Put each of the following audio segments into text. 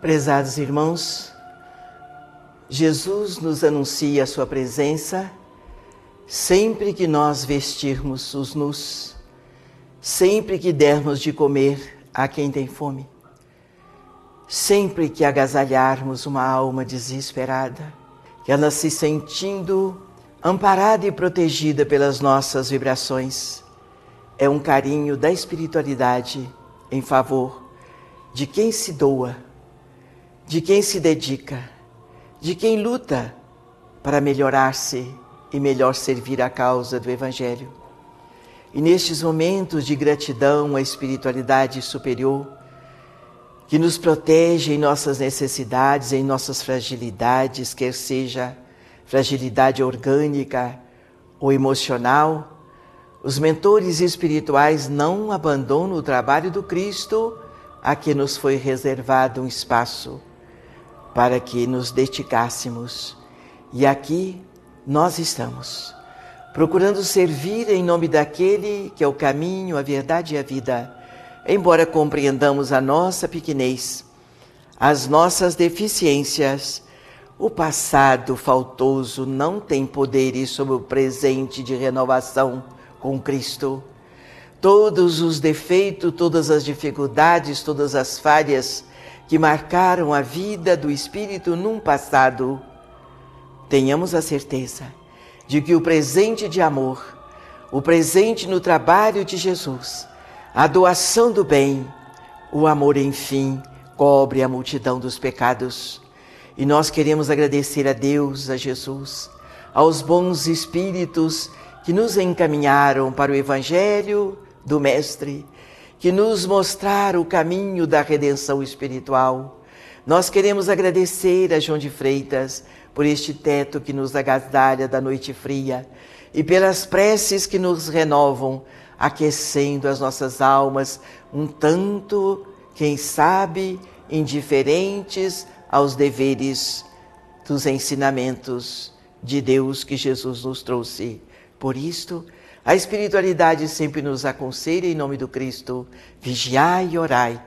Prezados irmãos, Jesus nos anuncia a sua presença sempre que nós vestirmos os nus, sempre que dermos de comer a quem tem fome, sempre que agasalharmos uma alma desesperada, que ela se sentindo amparada e protegida pelas nossas vibrações, é um carinho da espiritualidade em favor de quem se doa de quem se dedica, de quem luta para melhorar-se e melhor servir a causa do Evangelho. E nestes momentos de gratidão à espiritualidade superior, que nos protege em nossas necessidades, em nossas fragilidades, quer seja fragilidade orgânica ou emocional, os mentores espirituais não abandonam o trabalho do Cristo a que nos foi reservado um espaço para que nos dedicássemos. E aqui nós estamos, procurando servir em nome daquele que é o caminho, a verdade e a vida, embora compreendamos a nossa pequenez, as nossas deficiências. O passado faltoso não tem poderes sobre o presente de renovação com Cristo. Todos os defeitos, todas as dificuldades, todas as falhas que marcaram a vida do Espírito num passado, tenhamos a certeza de que o presente de amor, o presente no trabalho de Jesus, a doação do bem, o amor, enfim, cobre a multidão dos pecados. E nós queremos agradecer a Deus, a Jesus, aos bons espíritos que nos encaminharam para o Evangelho do Mestre que nos mostraram o caminho da redenção espiritual. Nós queremos agradecer a João de Freitas por este teto que nos agasalha da noite fria e pelas preces que nos renovam, aquecendo as nossas almas um tanto, quem sabe, indiferentes aos deveres dos ensinamentos de Deus que Jesus nos trouxe. Por isto, a espiritualidade sempre nos aconselha em nome do Cristo: vigiai e orai,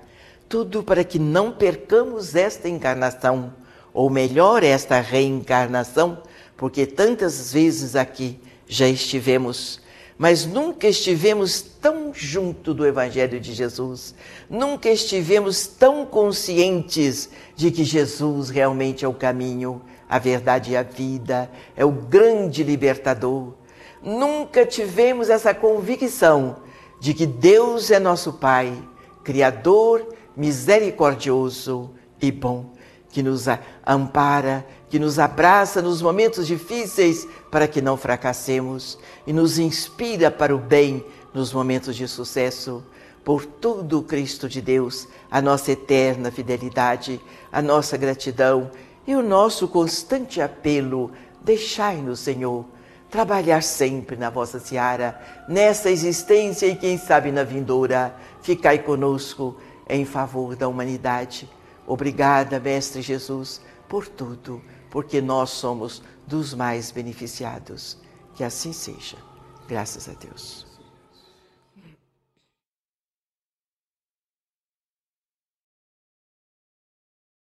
tudo para que não percamos esta encarnação, ou melhor, esta reencarnação, porque tantas vezes aqui já estivemos, mas nunca estivemos tão junto do Evangelho de Jesus, nunca estivemos tão conscientes de que Jesus realmente é o caminho, a verdade e a vida, é o grande libertador nunca tivemos essa convicção de que Deus é nosso Pai, Criador, misericordioso e bom, que nos ampara, que nos abraça nos momentos difíceis para que não fracassemos e nos inspira para o bem nos momentos de sucesso. Por tudo, Cristo de Deus, a nossa eterna fidelidade, a nossa gratidão e o nosso constante apelo, deixai-nos, Senhor, trabalhar sempre na vossa seara, nessa existência e quem sabe na vindoura. Ficai conosco em favor da humanidade. Obrigada, Mestre Jesus, por tudo, porque nós somos dos mais beneficiados. Que assim seja. Graças a Deus.